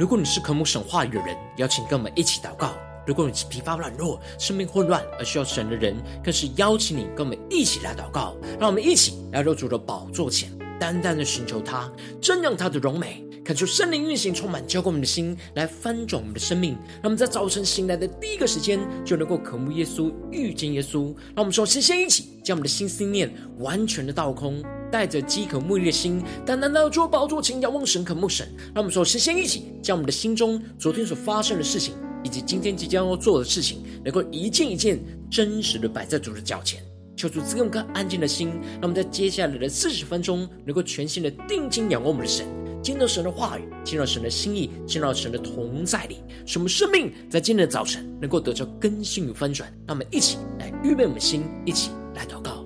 如果你是渴慕神话语的人，邀请跟我们一起祷告。如果你是疲乏软弱、生命混乱而需要神的人，更是邀请你跟我们一起来祷告。让我们一起来到主的宝座前，单单的寻求他，瞻仰他的荣美，恳求圣灵运行，充满浇灌我们的心，来翻转我们的生命。让我们在早晨醒来的第一个时间，就能够渴慕耶稣、遇见耶稣。让我们首先先一起将我们的心思念完全的倒空，带着饥渴慕义的心，单单的做宝座前仰望神、渴慕神。让我们首先先一起将我们的心中昨天所发生的事情。以及今天即将要做的事情，能够一件一件真实的摆在主的脚前，求主赐给我们安静的心，让我们在接下来的四十分钟，能够全心的定睛仰望我们的神，见到神的话语，听到神的心意，见到神的同在里，使我们生命在今天的早晨能够得到更新与翻转。让我们一起来预备我们的心，一起来祷告。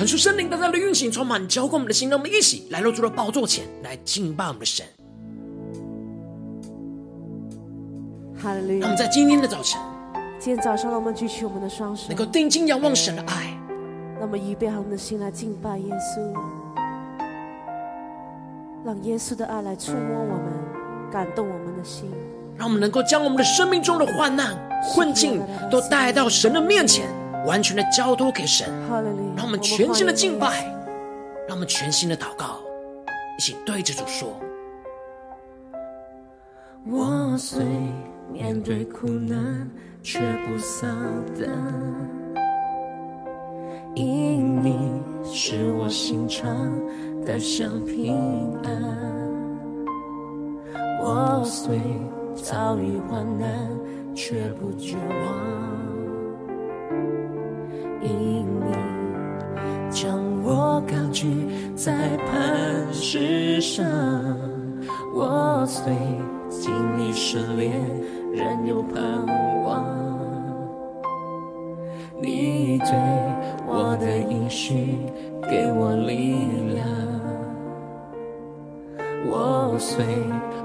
恳求圣灵大大的运行，充满浇灌我们的心，让我们一起来到主的宝座前来敬拜我们的神。哈利路我们在今天的早晨，今天早上，让我们举起我们的双手，能够定睛仰望神的爱。让我们预备好我们的心来敬拜耶稣，让耶稣的爱来触摸我们，感动我们的心。让我们能够将我们的生命中的患难、困境都带到神的面前。完全的交托给神，让我们全新的敬拜，让我们全新的祷告，一起对着主说：我虽面对苦难，却不丧胆，因你是我心常得享平安。我虽遭遇患难，却不绝望。在磐石上，我虽经历失恋，仍有盼望。你对我的应许给我力量，我虽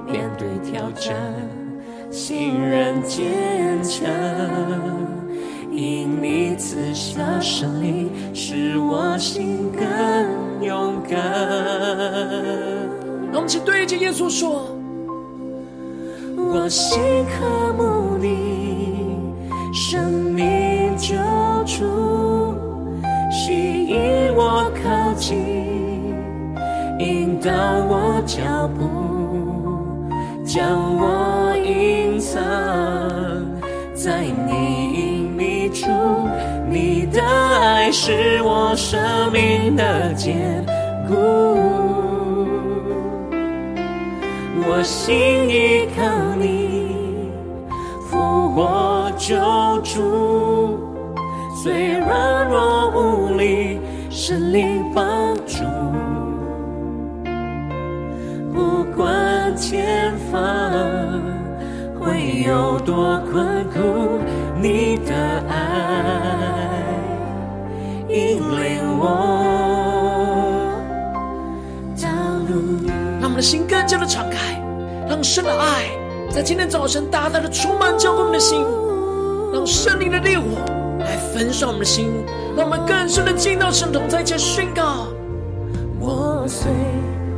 面对挑战，心仍坚强。因你赐下胜利，使我心更勇敢。让我们一起对着耶稣说：我心渴慕你，生命救主，吸引我靠近，引导我脚步，将我隐藏在你。你的爱是我生命的坚固，我心依靠你，复活救主，虽软弱无力，神灵帮助，不管前方会有多困苦。你的爱引领我道路。让我们的心更加的敞开，让神的爱在今天早晨大大的充满浇灌我们的心，让圣灵的烈火来焚烧我们的心，让我们更深的进到神同在前宣告。我虽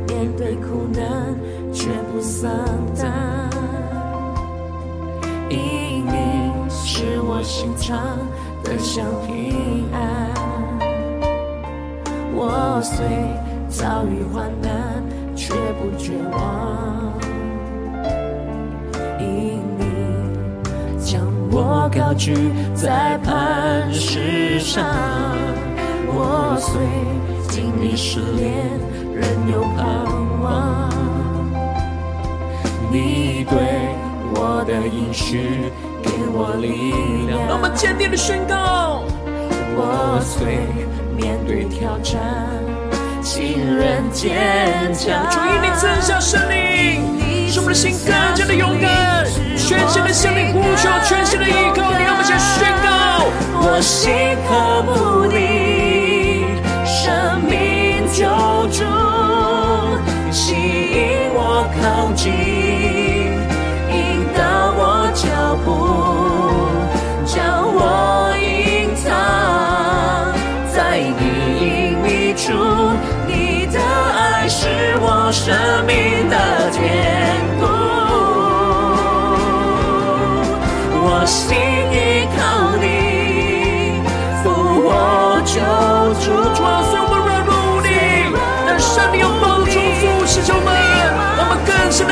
面对苦难，却不丧胆。使我心常得享平安。我虽遭遇患难，却不绝望。因你将我高举在磐石上，我虽经历试炼，仍有盼望。你对我的应许。给我力量，让我们坚定的宣告。我虽面对挑战，信任坚强。主因你赐下生命，使我们的心更加的勇敢，全新的向你呼求，全新的依靠你。让我们先宣告：我心渴慕你，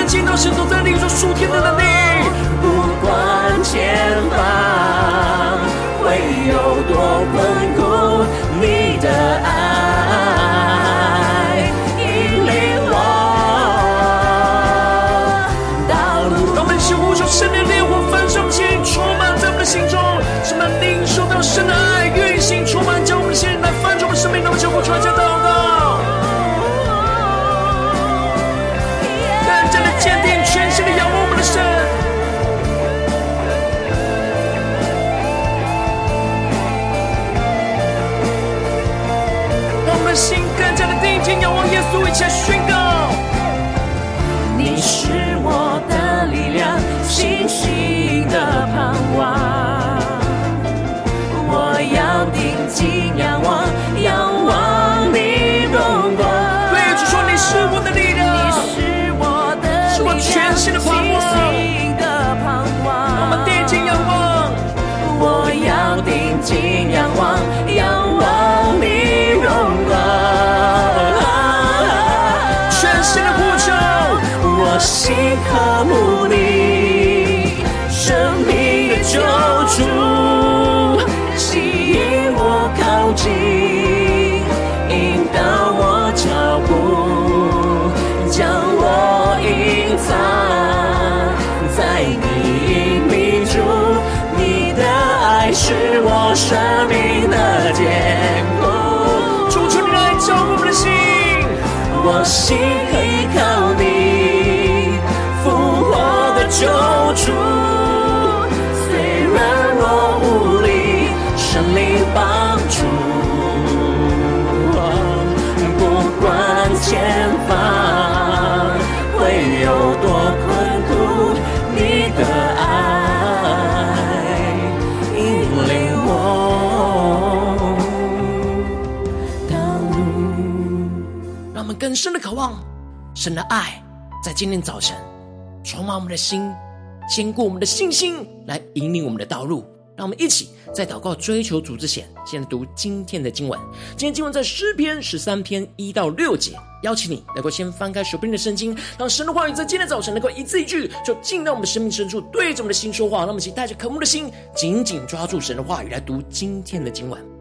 更深的进到神都在领受属天的能力。仰望耶稣，一起来宣心更深的渴望神的爱，在今天早晨充满我们的心，坚固我们的信心，来引领我们的道路。让我们一起在祷告追求主之前，先读今天的经文。今天经文在诗篇十三篇一到六节。邀请你能够先翻开手边的圣经，让神的话语在今天早晨能够一字一句，就进到我们的生命深处，对着我们的心说话。让我们一起带着渴慕的心，紧紧抓住神的话语，来读今天的经文。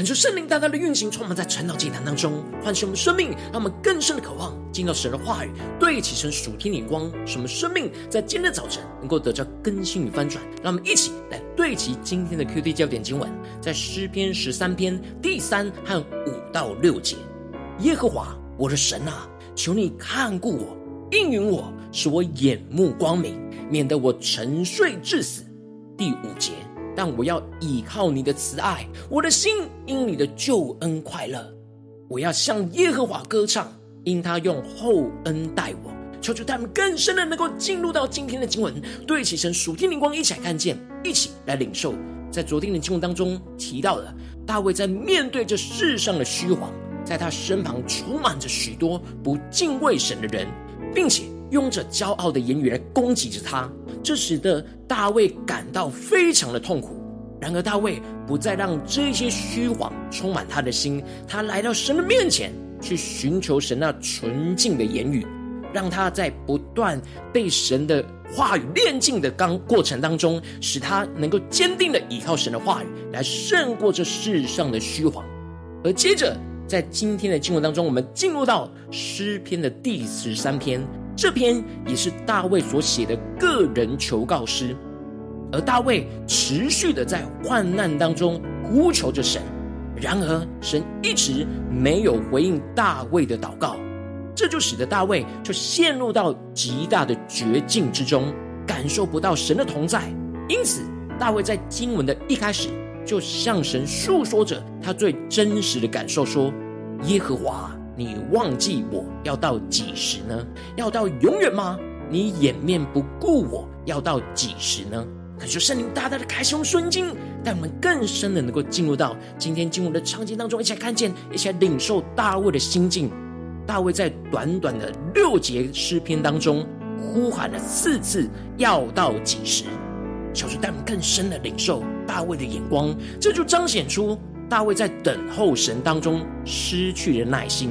恳求圣灵大大的运行，充满在晨祷祭坛当中，唤醒我们生命，让我们更深的渴望进到神的话语，对齐神属天的光，使我们生命在今天早晨能够得到更新与翻转。让我们一起来对齐今天的 QD 焦点经文，在诗篇十三篇第三和五到六节。耶和华我的神啊，求你看顾我，应允我，使我眼目光明，免得我沉睡至死。第五节。但我要倚靠你的慈爱，我的心因你的救恩快乐。我要向耶和华歌唱，因他用厚恩待我。求求他们更深的能够进入到今天的经文，对齐神属天灵光，一起来看见，一起来领受。在昨天的经文当中提到了大卫在面对这世上的虚谎，在他身旁充满着许多不敬畏神的人，并且用着骄傲的言语来攻击着他。这使得大卫感到非常的痛苦。然而，大卫不再让这些虚谎充满他的心，他来到神的面前，去寻求神那纯净的言语，让他在不断被神的话语炼净的刚过程当中，使他能够坚定的依靠神的话语，来胜过这世上的虚谎。而接着，在今天的经文当中，我们进入到诗篇的第十三篇。这篇也是大卫所写的个人求告诗，而大卫持续的在患难当中呼求着神，然而神一直没有回应大卫的祷告，这就使得大卫就陷入到极大的绝境之中，感受不到神的同在。因此，大卫在经文的一开始就向神诉说着他最真实的感受，说：“耶和华。”你忘记我要到几时呢？要到永远吗？你掩面不顾我要到几时呢？可是圣灵大大的开启我们顺经，带我们更深的能够进入到今天经文的场景当中，一起来看见，一起来领受大卫的心境。大卫在短短的六节诗篇当中，呼喊了四次要到几时？求主带我们更深的领受大卫的眼光，这就彰显出大卫在等候神当中失去了耐心。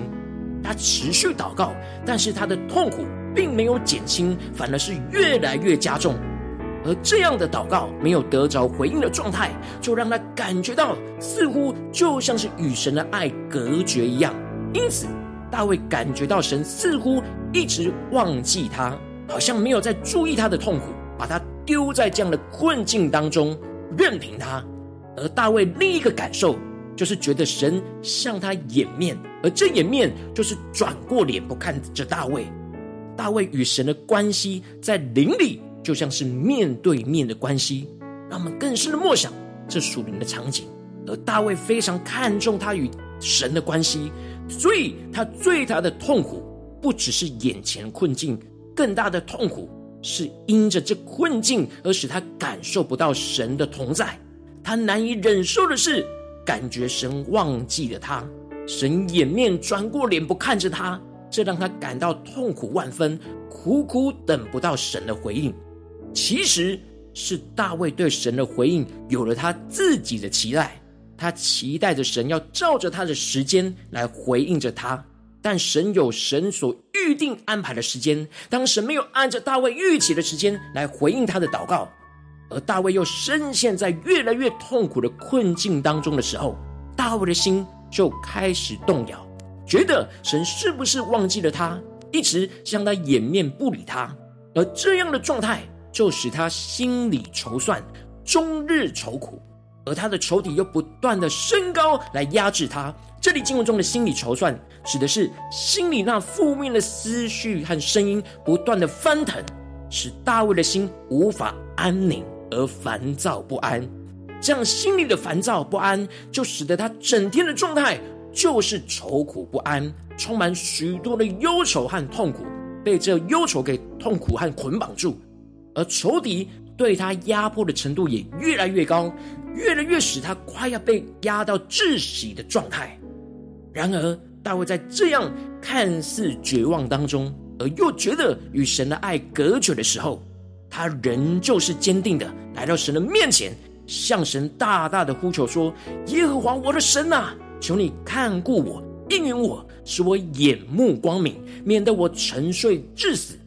他持续祷告，但是他的痛苦并没有减轻，反而是越来越加重。而这样的祷告没有得着回应的状态，就让他感觉到似乎就像是与神的爱隔绝一样。因此，大卫感觉到神似乎一直忘记他，好像没有在注意他的痛苦，把他丢在这样的困境当中，任凭他。而大卫另一个感受，就是觉得神向他掩面，而这掩面就是转过脸不看着大卫。大卫与神的关系在灵里就像是面对面的关系，让我们更深的默想这属灵的场景。而大卫非常看重他与神的关系，所以他最大的痛苦不只是眼前困境，更大的痛苦是因着这困境而使他感受不到神的同在，他难以忍受的是。感觉神忘记了他，神掩面转过脸不看着他，这让他感到痛苦万分，苦苦等不到神的回应。其实是大卫对神的回应有了他自己的期待，他期待着神要照着他的时间来回应着他，但神有神所预定安排的时间，当神没有按照大卫预期的时间来回应他的祷告。而大卫又深陷在越来越痛苦的困境当中的时候，大卫的心就开始动摇，觉得神是不是忘记了他，一直向他掩面不理他。而这样的状态就使他心里筹算，终日愁苦，而他的仇敌又不断的升高来压制他。这里经文中的心里筹算，指的是心里那负面的思绪和声音不断的翻腾，使大卫的心无法安宁。而烦躁不安，这样心里的烦躁不安，就使得他整天的状态就是愁苦不安，充满许多的忧愁和痛苦，被这忧愁给痛苦和捆绑住，而仇敌对他压迫的程度也越来越高，越来越使他快要被压到窒息的状态。然而，大卫在这样看似绝望当中，而又觉得与神的爱隔绝的时候，他仍旧是坚定的来到神的面前，向神大大的呼求说：“耶和华我的神啊，求你看顾我，应允我，使我眼目光明，免得我沉睡至死。”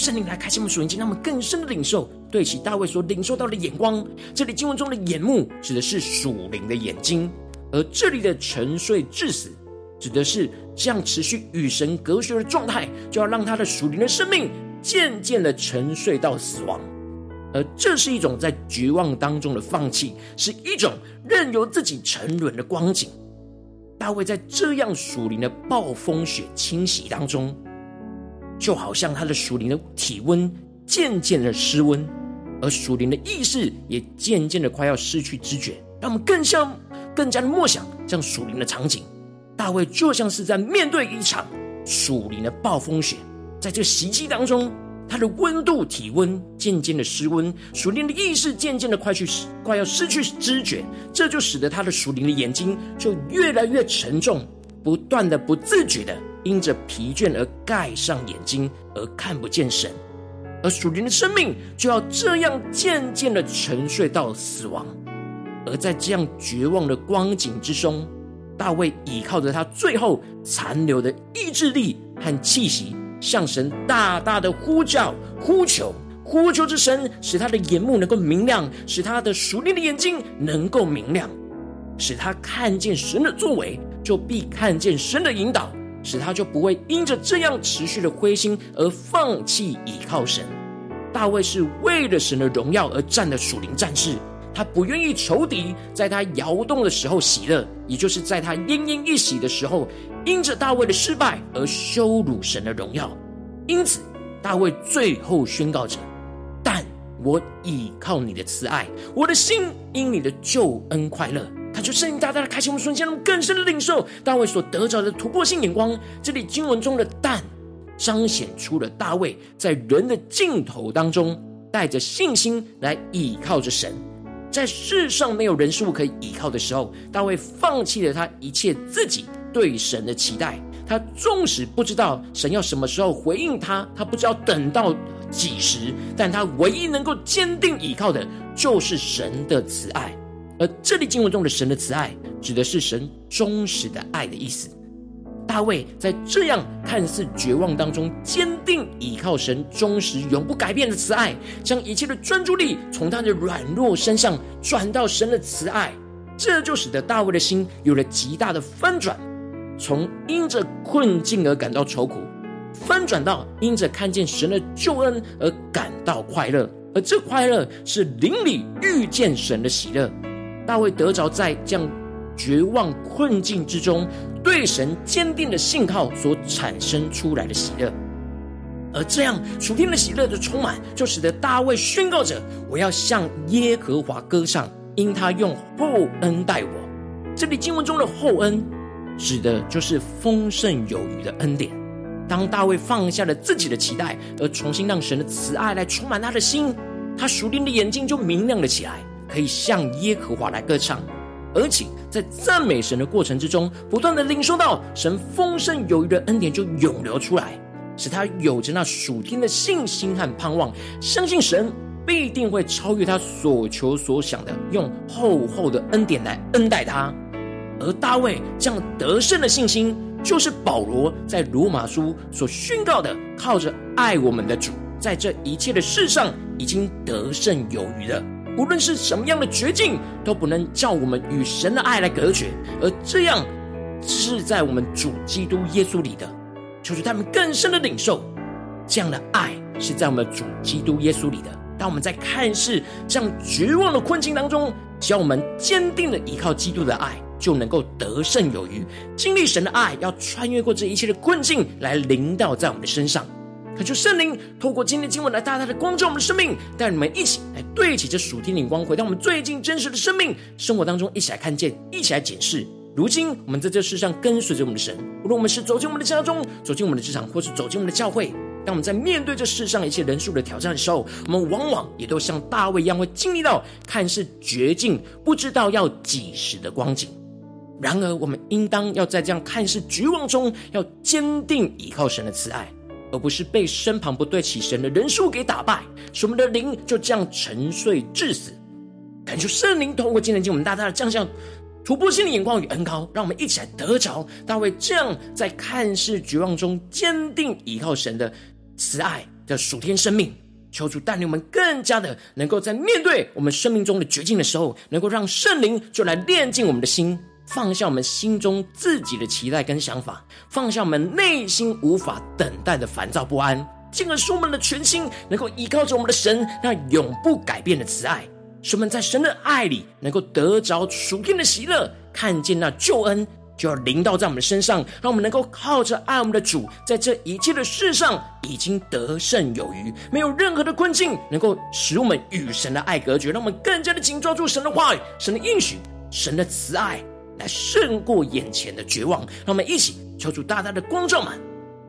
圣灵来开启我们属灵经，让我们更深的领受，对其大卫所领受到的眼光。这里经文中的眼目指的是属灵的眼睛，而这里的沉睡至死，指的是这样持续与神隔绝的状态，就要让他的属灵的生命渐渐的沉睡到死亡。而这是一种在绝望当中的放弃，是一种任由自己沉沦的光景。大卫在这样属灵的暴风雪侵袭当中，就好像他的属灵的体温渐渐的失温，而属灵的意识也渐渐的快要失去知觉。让我们更像、更加的默想这样属灵的场景。大卫就像是在面对一场属灵的暴风雪，在这个袭击当中。他的温度、体温渐渐的失温，属灵的意识渐渐的快去快要失去知觉，这就使得他的属灵的眼睛就越来越沉重，不断的不自觉的因着疲倦而盖上眼睛，而看不见神，而属灵的生命就要这样渐渐的沉睡到死亡。而在这样绝望的光景之中，大卫依靠着他最后残留的意志力和气息。向神大大的呼叫、呼求、呼求之神，使他的眼目能够明亮，使他的属灵的眼睛能够明亮，使他看见神的作为，就必看见神的引导，使他就不会因着这样持续的灰心而放弃倚靠神。大卫是为了神的荣耀而战的属灵战士。他不愿意仇敌在他摇动的时候喜乐，也就是在他奄奄一息的时候，因着大卫的失败而羞辱神的荣耀。因此，大卫最后宣告着：“但我倚靠你的慈爱，我的心因你的救恩快乐。”他就圣灵大大的开启我们瞬间，让我们更深的领受大卫所得着的突破性眼光。这里经文中的“但”彰显出了大卫在人的尽头当中，带着信心来倚靠着神。在世上没有人事物可以依靠的时候，大卫放弃了他一切自己对神的期待。他纵使不知道神要什么时候回应他，他不知道等到几时，但他唯一能够坚定依靠的，就是神的慈爱。而这里经文中的神的慈爱，指的是神忠实的爱的意思。大卫在这样看似绝望当中，坚定倚靠神忠实、永不改变的慈爱，将一切的专注力从他的软弱身上转到神的慈爱，这就使得大卫的心有了极大的翻转，从因着困境而感到愁苦，翻转到因着看见神的救恩而感到快乐，而这快乐是邻里遇见神的喜乐。大卫得着在这样绝望困境之中，对神坚定的信号所产生出来的喜乐，而这样属天的喜乐的充满，就使得大卫宣告着：“我要向耶和华歌唱，因他用厚恩待我。”这里经文中的厚恩，指的就是丰盛有余的恩典。当大卫放下了自己的期待，而重新让神的慈爱来充满他的心，他属灵的眼睛就明亮了起来，可以向耶和华来歌唱。而且在赞美神的过程之中，不断的领受到神丰盛有余的恩典就涌流出来，使他有着那属天的信心和盼望，相信神必定会超越他所求所想的，用厚厚的恩典来恩待他。而大卫这样得胜的信心，就是保罗在罗马书所宣告的：靠着爱我们的主，在这一切的事上已经得胜有余了。无论是什么样的绝境，都不能叫我们与神的爱来隔绝。而这样是在我们主基督耶稣里的，求主他们更深的领受这样的爱是在我们主基督耶稣里的。当我们在看似这样绝望的困境当中，只要我们坚定的依靠基督的爱，就能够得胜有余，经历神的爱，要穿越过这一切的困境，来临到在我们的身上。恳求圣灵透过今天的经文来大大的光照我们的生命，带你们一起来对齐这属天的光，回到我们最近真实的生命生活当中，一起来看见，一起来检视。如今我们在这世上跟随着我们的神，无论我们是走进我们的家中，走进我们的职场，或是走进我们的教会，当我们在面对这世上一切人数的挑战的时候，我们往往也都像大卫一样，会经历到看似绝境，不知道要几时的光景。然而，我们应当要在这样看似绝望中，要坚定依靠神的慈爱。而不是被身旁不对起神的人数给打败，使我们的灵就这样沉睡致死。感求圣灵通过今天经我们大大的降下突破性的眼光与恩膏，让我们一起来得着大卫这样在看似绝望中坚定依靠神的慈爱的属天生命。求主带领我们更加的能够在面对我们生命中的绝境的时候，能够让圣灵就来炼净我们的心。放下我们心中自己的期待跟想法，放下我们内心无法等待的烦躁不安，进而使我们的全心能够依靠着我们的神那永不改变的慈爱，使我们在神的爱里能够得着属天的喜乐，看见那救恩。就要临到在我们的身上，让我们能够靠着爱我们的主，在这一切的事上已经得胜有余，没有任何的困境能够使我们与神的爱隔绝，让我们更加的紧抓住神的话语、神的应许、神的慈爱，来胜过眼前的绝望。让我们一起求主大大的光照们，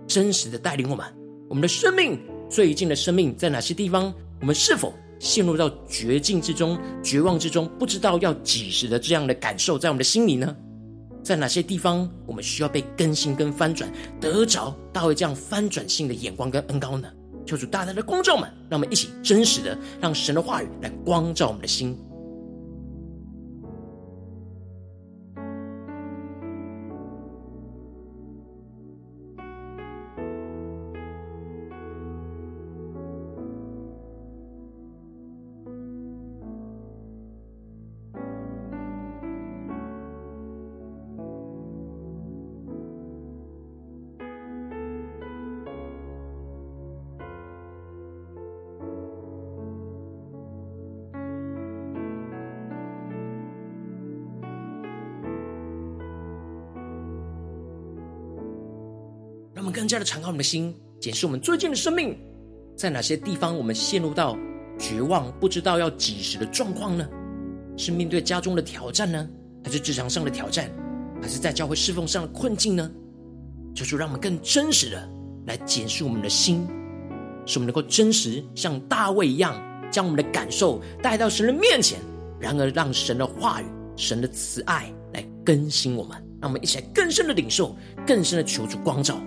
真实的带领我们。我们的生命最近的生命在哪些地方？我们是否陷入到绝境之中、绝望之中，不知道要几时的这样的感受，在我们的心里呢？在哪些地方，我们需要被更新跟翻转，得着大卫这样翻转性的眼光跟恩膏呢？求主大大的光照们，让我们一起真实的让神的话语来光照我们的心。的敞开我们的心，检视我们最近的生命，在哪些地方我们陷入到绝望，不知道要几时的状况呢？是面对家中的挑战呢，还是职场上的挑战，还是在教会侍奉上的困境呢？求主让我们更真实的来检视我们的心，使我们能够真实像大卫一样，将我们的感受带到神的面前，然而让神的话语、神的慈爱来更新我们，让我们一起来更深的领受，更深的求主光照。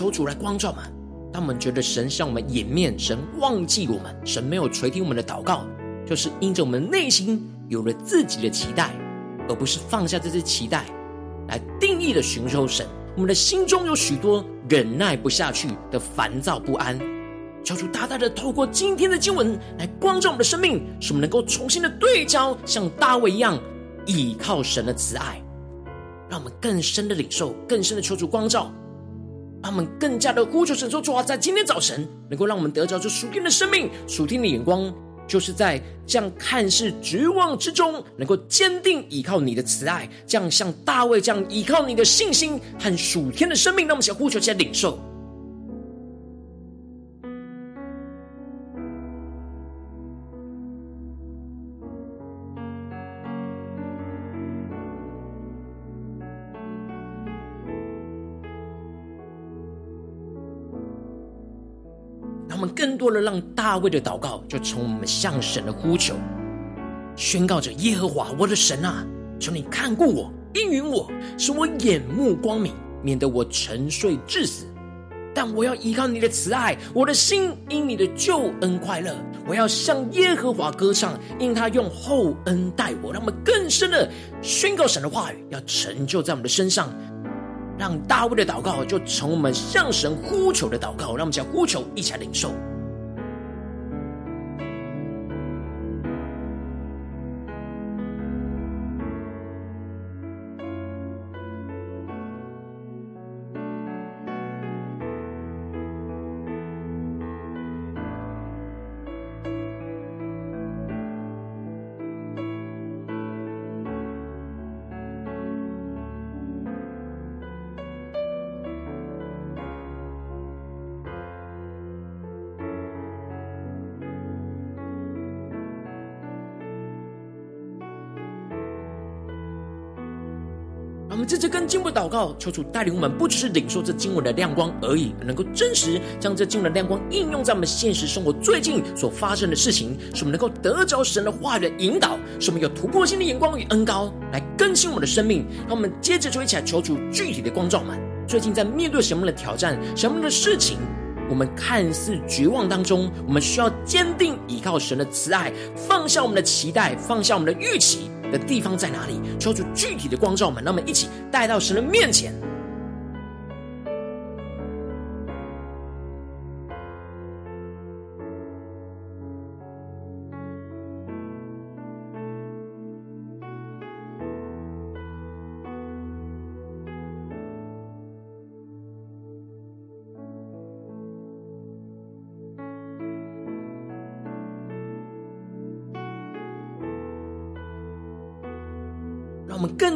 求主来光照们。当我们觉得神向我们掩面，神忘记我们，神没有垂听我们的祷告，就是因着我们内心有了自己的期待，而不是放下这些期待来定义的寻求神。我们的心中有许多忍耐不下去的烦躁不安，求主大大的透过今天的经文来光照我们的生命，使我们能够重新的对焦，像大卫一样倚靠神的慈爱，让我们更深的领受，更深的求主光照。他们更加的呼求神说：“主啊，在今天早晨，能够让我们得着这属天的生命、属天的眼光，就是在这样看似绝望之中，能够坚定依靠你的慈爱，这样像大卫这样依靠你的信心和属天的生命。那么，想呼求，在领受。”多的让大卫的祷告，就从我们向神的呼求，宣告着耶和华我的神啊，求你看顾我，应允我，使我眼目光明，免得我沉睡致死。但我要依靠你的慈爱，我的心因你的救恩快乐。我要向耶和华歌唱，因他用厚恩待我。让我们更深的宣告神的话语，要成就在我们的身上。让大卫的祷告就成我们向神呼求的祷告，让我们将呼求一起来领受。我们在这跟经文祷告，求主带领我们，不只是领受这经文的亮光而已，能够真实将这经文的亮光应用在我们现实生活最近所发生的事情，使我们能够得着神的话语的引导，使我们有突破性的眼光与恩膏来更新我们的生命。让我们接着就一起来求主具体的光照们，最近在面对什么的挑战，什么的事情，我们看似绝望当中，我们需要坚定依靠神的慈爱，放下我们的期待，放下我们的预期。的地方在哪里？求出具体的光照们，让我们一起带到神的面前。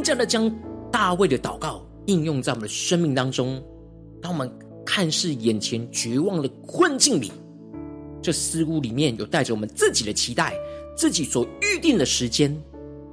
我们更加的将大卫的祷告应用在我们的生命当中。当我们看似眼前绝望的困境里，这似乎里面有带着我们自己的期待，自己所预定的时间。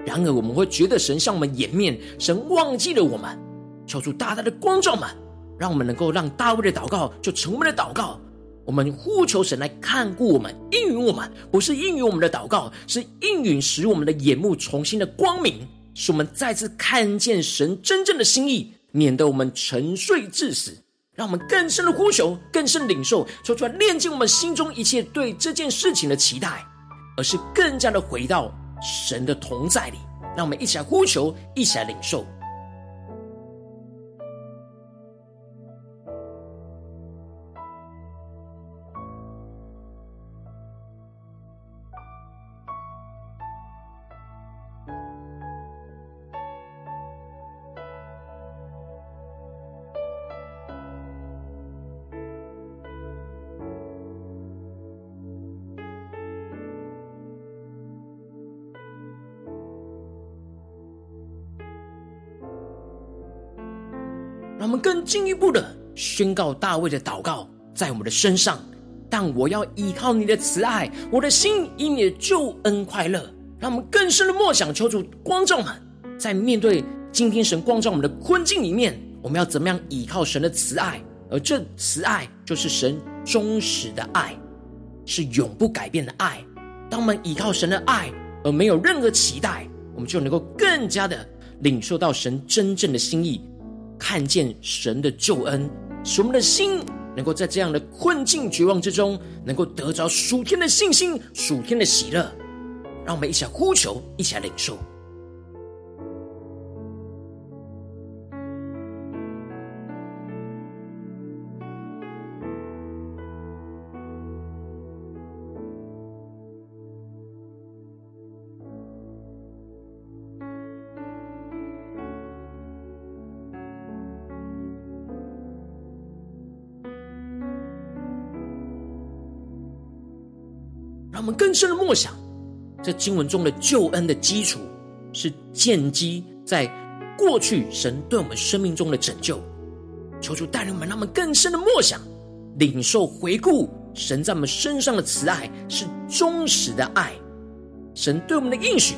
然而，我们会觉得神向我们掩面，神忘记了我们。求主大大的光照们，让我们能够让大卫的祷告就成为了祷告。我们呼求神来看顾我们，应允我们，不是应允我们的祷告，是应允使我们的眼目重新的光明。使我们再次看见神真正的心意，免得我们沉睡至死。让我们更深的呼求，更深领受，说出来炼净我们心中一切对这件事情的期待，而是更加的回到神的同在里。让我们一起来呼求，一起来领受。进一步的宣告大卫的祷告在我们的身上，但我要依靠你的慈爱，我的心因你的救恩快乐。让我们更深的默想，求主光照们，在面对今天神光照我们的困境里面，我们要怎么样依靠神的慈爱？而这慈爱就是神忠实的爱，是永不改变的爱。当我们依靠神的爱，而没有任何期待，我们就能够更加的领受到神真正的心意。看见神的救恩，使我们的心能够在这样的困境、绝望之中，能够得着属天的信心、属天的喜乐。让我们一起来呼求，一起来领受。更深的默想，这经文中的救恩的基础是建基在过去神对我们生命中的拯救。求主带领我们，让我们更深的默想、领受、回顾神在我们身上的慈爱是忠实的爱。神对我们的应许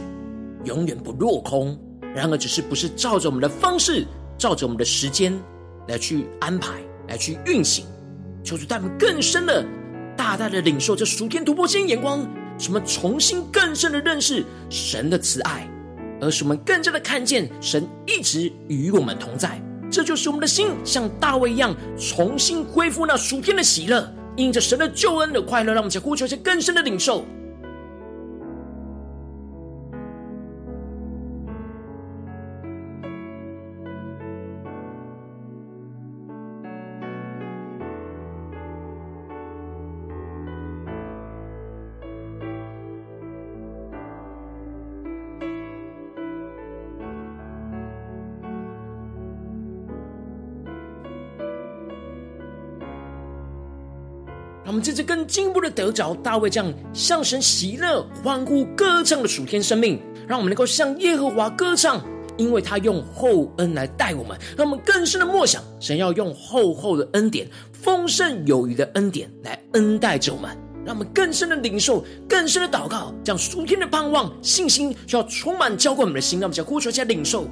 永远不落空，然而只是不是照着我们的方式、照着我们的时间来去安排、来去运行。求主带我们更深的。大大的领受这属天突破性眼光，什么重新更深的认识神的慈爱，而使我们更加的看见神一直与我们同在。这就是我们的心像大卫一样，重新恢复那属天的喜乐，因着神的救恩的快乐，让我们再呼求一些更深的领受。这更进一步的得着大卫这样向神喜乐、欢呼、歌唱的属天生命，让我们能够向耶和华歌唱，因为他用厚恩来待我们。让我们更深的默想，神要用厚厚的恩典、丰盛有余的恩典来恩待着我们。让我们更深的领受、更深的祷告，将属天的盼望、信心，就要充满浇灌我们的心。让我们将呼求、加领受。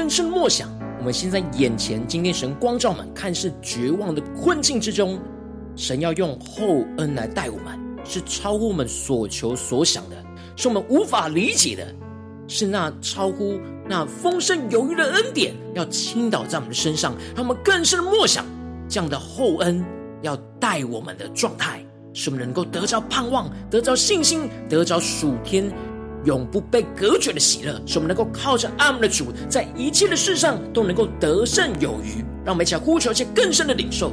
更深默想，我们现在眼前，今天神光照我们，看似绝望的困境之中，神要用厚恩来待我们，是超乎我们所求所想的，是我们无法理解的，是那超乎那丰盛有余的恩典要倾倒在我们的身上，让我们更深默想这样的厚恩要待我们的状态，使我们能够得着盼望，得着信心，得着属天。永不被隔绝的喜乐，使我们能够靠着爱我们的主，在一切的事上都能够得胜有余。让我们一起来呼求一些更深的领受。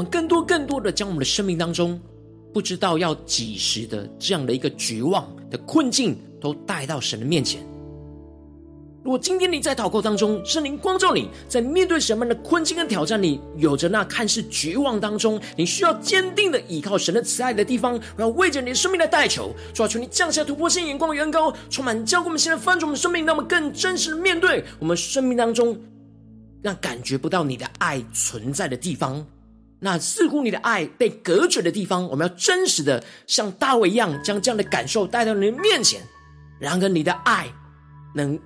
们更多、更多的将我们的生命当中，不知道要几时的这样的一个绝望的困境，都带到神的面前。如果今天你在祷告当中，圣灵光照你，在面对什么样的困境跟挑战，你有着那看似绝望当中，你需要坚定的依靠神的慈爱的地方，然后为着你的生命来代求，抓住，你降下突破性眼光与恩膏，充满教灌我们现在翻转我们生命，让我们更真实的面对我们生命当中让感觉不到你的爱存在的地方。那似乎你的爱被隔绝的地方，我们要真实的像大卫一样，将这样的感受带到你的面前。然而，你的爱能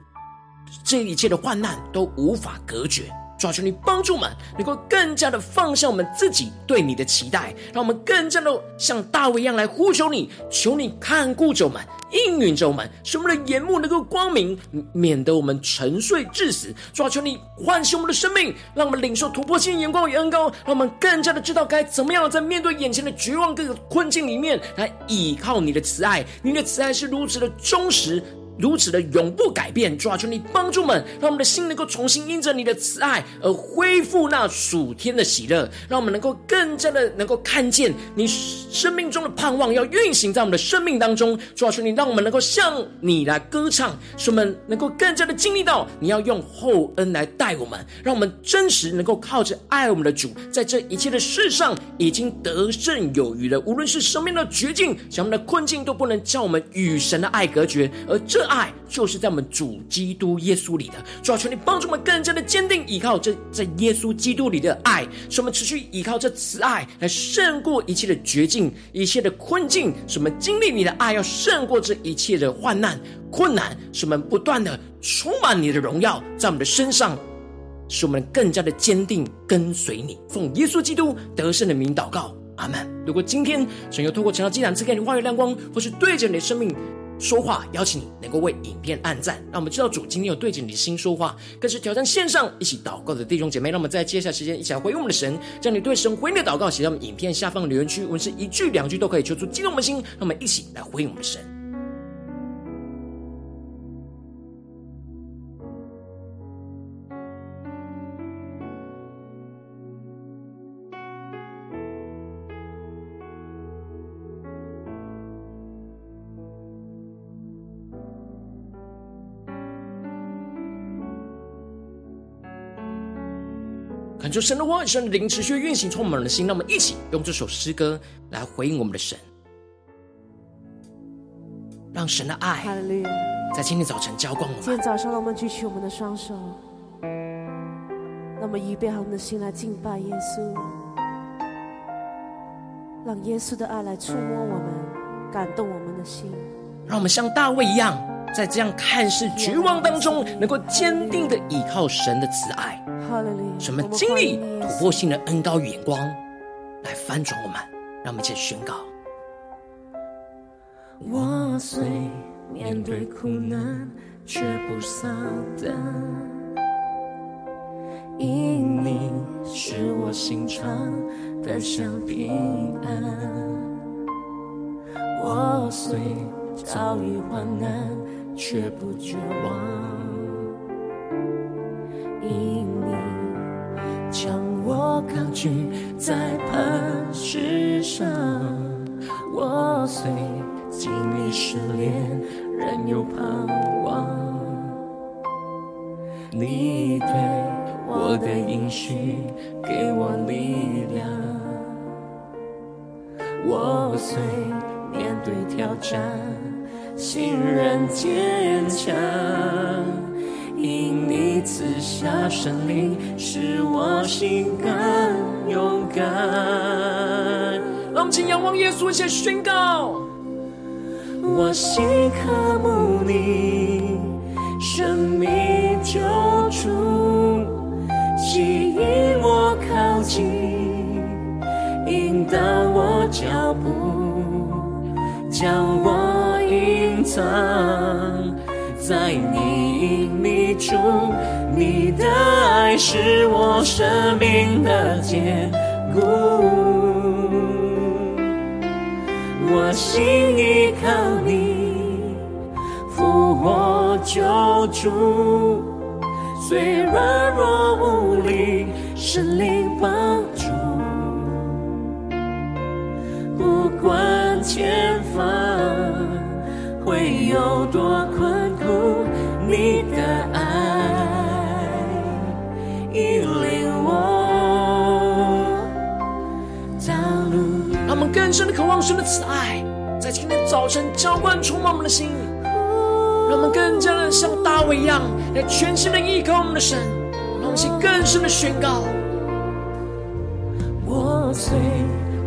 这一切的患难都无法隔绝。主啊，求你帮助我们，能够更加的放下我们自己对你的期待，让我们更加的像大卫一样来呼求你，求你看顾着我们，应允着我们，使我们的眼目能够光明，免得我们沉睡至死。主啊，求你唤醒我们的生命，让我们领受突破性眼光与恩膏，让我们更加的知道该怎么样在面对眼前的绝望各个困境里面来依靠你的慈爱，你的慈爱是如此的忠实。如此的永不改变，主啊，求你帮助们，让我们的心能够重新因着你的慈爱而恢复那属天的喜乐，让我们能够更加的能够看见你生命中的盼望要运行在我们的生命当中。主啊，求你让我们能够向你来歌唱，使我们能够更加的经历到你要用厚恩来待我们，让我们真实能够靠着爱我们的主，在这一切的事上已经得胜有余了。无论是生命的绝境，什么的困境，都不能叫我们与神的爱隔绝，而这。爱就是在我们主基督耶稣里的，主要求你帮助我们更加的坚定依靠这在耶稣基督里的爱，使我们持续依靠这慈爱来胜过一切的绝境、一切的困境，使我们经历你的爱要胜过这一切的患难、困难，使我们不断的充满你的荣耀在我们的身上，使我们更加的坚定跟随你，奉耶稣基督得胜的名祷告，阿门。如果今天神要透过晨祷祭坛赐给你话语亮光，或是对着你的生命。说话，邀请你能够为影片按赞，让我们知道主今天有对着你的心说话，更是挑战线上一起祷告的弟兄姐妹。让我们在接下来时间一起来回应我们的神，将你对神回应的祷告写在我们影片下方的留言区，无论是一句两句都可以，求出激动我们的心，让我们一起来回应我们的神。感受神的话语，神的灵持续运行，充满我们的心。让我们一起用这首诗歌来回应我们的神。让神的爱！在今天早晨浇灌我们。今天早上，让我们举起我们的双手，让我们预备好我们的心来敬拜耶稣，让耶稣的爱来触摸我们，感动我们的心。让我们像大卫一样，在这样看似绝望当中，能够坚定的依靠神的慈爱。哈利路亚！什么经历突破性的恩高与眼光，来翻转我们。让我们一起宣告。我虽面对苦难，却不丧胆，因你是我心常得享平安。我虽遭遇患难，却不绝望，因我高举在磐石上。我虽经历试炼，仍有盼望。你对我的应许给我力量。我虽面对挑战，心仍坚强，因你赐下圣灵，使我心更勇敢。让我们请仰望耶稣，一起宣告。我心渴慕你，生命救主，吸引我靠近，引导我脚步，将我隐藏在你隐秘处。你的爱是我生命的坚固。我心依靠你，复活救主，虽软弱无力，神灵帮助。不管前方会有多困苦，你引领我让我们更深的渴望神的慈爱，在今天早晨浇灌充满我们的心，让我们更加的像大卫一样，来全心的依靠我们的神，让我们更深的宣告。我虽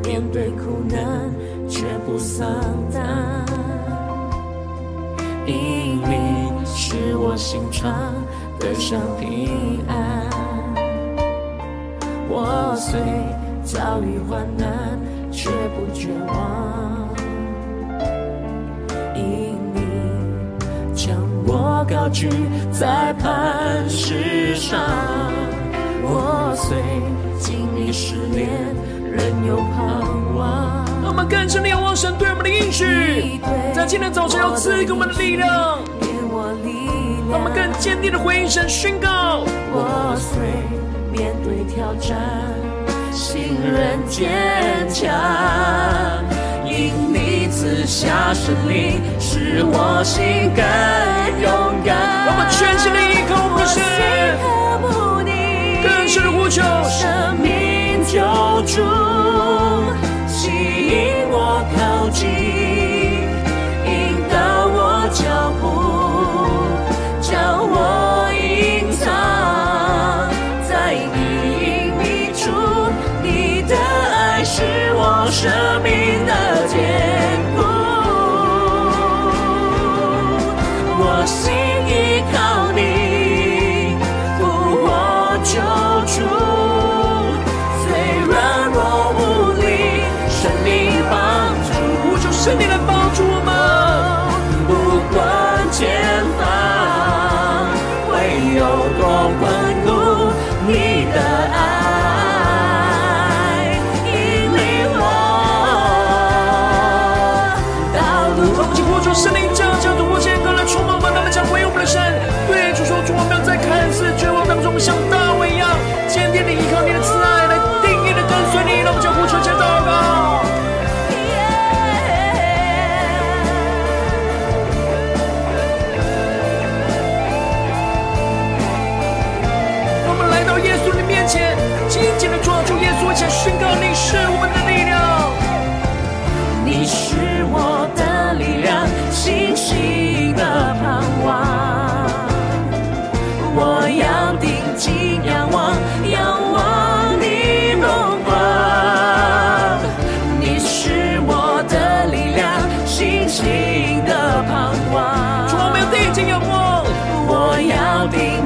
面对苦难，却不丧胆，因你使我心常得上平安。我虽遭遇患难，却不绝望，因你将我高举在磐石上。我虽经历失恋，仍有盼望。让我们更深的仰望神对我们的应许，在今天早晨要赐给我们的力量，我们更坚定的回应神宣告。我虽面对挑战，信任坚强，因你赐下神灵，使我心更勇敢。让我们全心的依靠我们。更深呼求，生命救主，吸引我靠近，生命。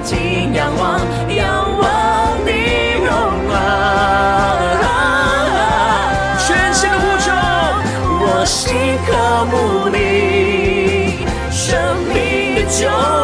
睛仰望，仰望你荣光。啊、全的，我心渴慕你，生命的救。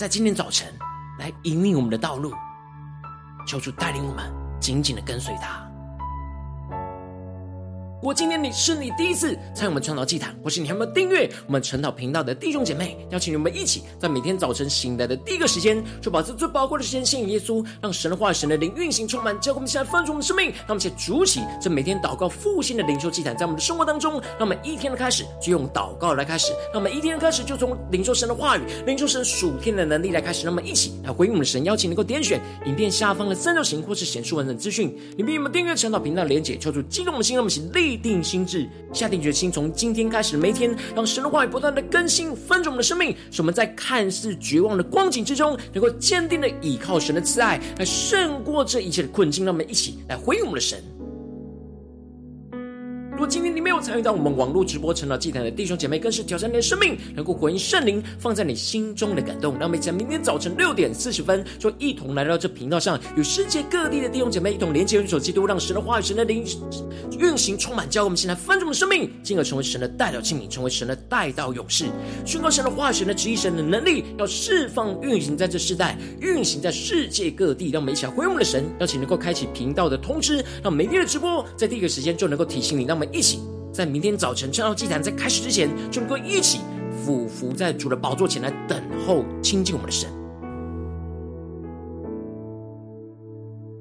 在今天早晨来引领我们的道路，求主带领我们紧紧的跟随他。我今天你是你第一次参与我们传道祭坛，或是你还没有订阅我们传道频道的弟兄姐妹，邀请你们一起在每天早晨醒来的第一个时间，就把这最宝贵的时间献给耶稣，让神的话语、神的灵运行充满，教会我们现在丰足我们的生命。让我们一起筑起这每天祷告复兴的灵修祭坛，在我们的生活当中，让我们一天的开始就用祷告来开始，让我们一天的开始就从领受神的话语、领受神属天的能力来开始。让我们一起来回应我们的神，邀请能够点选影片下方的三角形或是显示文字资讯，里面有没有订阅传道频道的连结，求主激动的心，让我们一起立定心智。下定决心，从今天开始每一天，让神的话语不断的更新、翻转我们的生命，使我们在看似绝望的光景之中，能够坚定的倚靠神的慈爱，来胜过这一切的困境。让我们一起来回应我们的神。今天你没有参与到我们网络直播成长祭坛的弟兄姐妹，更是挑战你的生命，能够回应圣灵放在你心中的感动。让我们在明天早晨六点四十分，就一同来到这频道上，与世界各地的弟兄姐妹一同连接、联手基督，让神的话语、神的灵运行充满，教我们现在翻转我们的生命，进而成为神的代表器皿，成为神的代道勇士，宣告神的话语、神的旨意、神的能力，要释放运行在这世代，运行在世界各地。让我们一起来回应我们的神，邀请能够开启频道的通知，让每天的直播在第一个时间就能够提醒你。让我们。一一起在明天早晨，正道祭坛在开始之前，就能够一起俯伏在主的宝座前来等候亲近我们的神。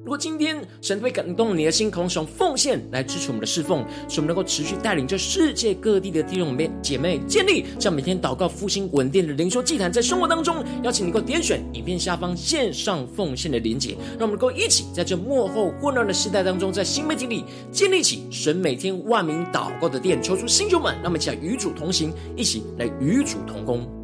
如果今天神会感动你的心，同时用奉献来支持我们的侍奉，使我们能够持续带领这世界各地的弟兄姐妹建立这样每天祷告复兴稳定的灵修祭坛，在生活当中，邀请你能够点选影片下方线上奉献的连结，让我们能够一起在这幕后混乱的时代当中，在新媒体里建立起神每天万名祷告的殿，求出星球们，让我们一起与主同行，一起来与主同工。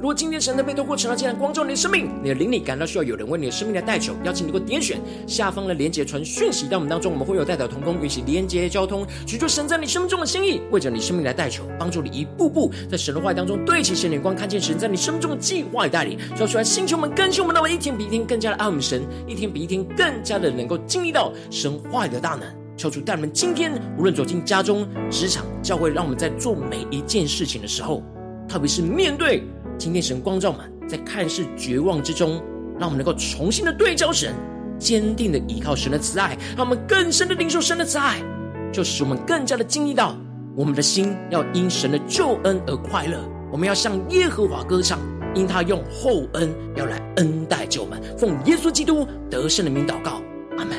如果今天神的被透过成了竟然光照你的生命，你的灵里感到需要有人为你的生命来代求，邀请你能够点选下方的连结传讯息到我们当中，我们会有代表同工，运行连结交通，取出神在你生命中的心意，为着你生命来代求，帮助你一步步在神的话当中对齐神眼光，看见神在你生命中的计划与带领，说出来星球们更新我们，那么一天比一天更加的爱我们神，一天比一天更加的能够经历到神话语的大能，求主带我们今天无论走进家中、职场、教会，让我们在做每一件事情的时候，特别是面对。今天神光照们，在看似绝望之中，让我们能够重新的对焦神，坚定的依靠神的慈爱，让我们更深的领受神的慈爱，就使我们更加的经历到，我们的心要因神的救恩而快乐。我们要向耶和华歌唱，因他用厚恩要来恩待救我们。奉耶稣基督得胜的名祷告。阿门